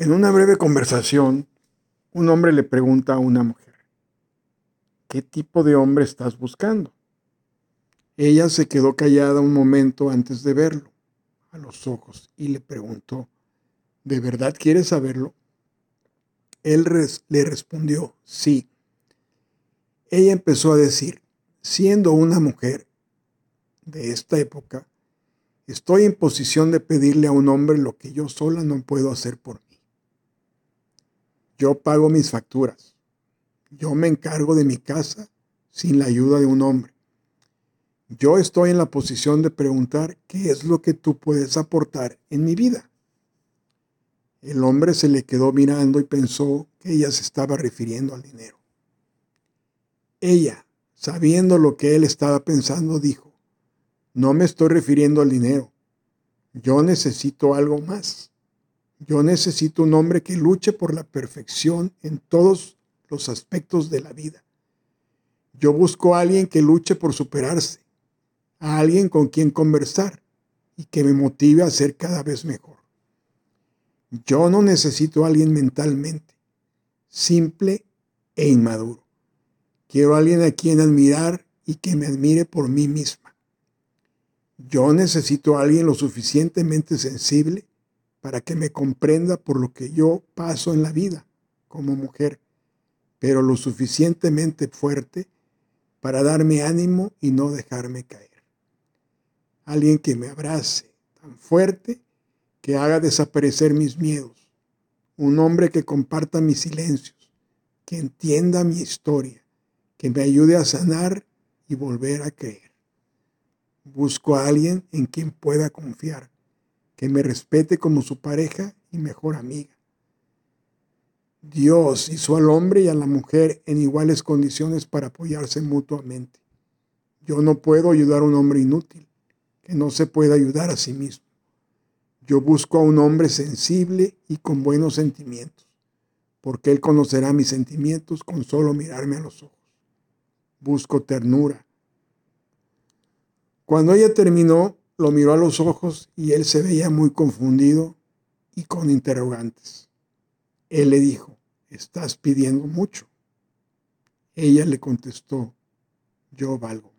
En una breve conversación, un hombre le pregunta a una mujer, ¿qué tipo de hombre estás buscando? Ella se quedó callada un momento antes de verlo a los ojos y le preguntó, ¿de verdad quieres saberlo? Él le respondió, sí. Ella empezó a decir, siendo una mujer de esta época, estoy en posición de pedirle a un hombre lo que yo sola no puedo hacer por mí. Yo pago mis facturas. Yo me encargo de mi casa sin la ayuda de un hombre. Yo estoy en la posición de preguntar qué es lo que tú puedes aportar en mi vida. El hombre se le quedó mirando y pensó que ella se estaba refiriendo al dinero. Ella, sabiendo lo que él estaba pensando, dijo, no me estoy refiriendo al dinero. Yo necesito algo más. Yo necesito un hombre que luche por la perfección en todos los aspectos de la vida. Yo busco a alguien que luche por superarse, a alguien con quien conversar y que me motive a ser cada vez mejor. Yo no necesito a alguien mentalmente, simple e inmaduro. Quiero a alguien a quien admirar y que me admire por mí misma. Yo necesito a alguien lo suficientemente sensible para que me comprenda por lo que yo paso en la vida como mujer, pero lo suficientemente fuerte para darme ánimo y no dejarme caer. Alguien que me abrace tan fuerte que haga desaparecer mis miedos. Un hombre que comparta mis silencios, que entienda mi historia, que me ayude a sanar y volver a creer. Busco a alguien en quien pueda confiar que me respete como su pareja y mejor amiga. Dios hizo al hombre y a la mujer en iguales condiciones para apoyarse mutuamente. Yo no puedo ayudar a un hombre inútil, que no se puede ayudar a sí mismo. Yo busco a un hombre sensible y con buenos sentimientos, porque él conocerá mis sentimientos con solo mirarme a los ojos. Busco ternura. Cuando ella terminó, lo miró a los ojos y él se veía muy confundido y con interrogantes. Él le dijo, estás pidiendo mucho. Ella le contestó, yo valgo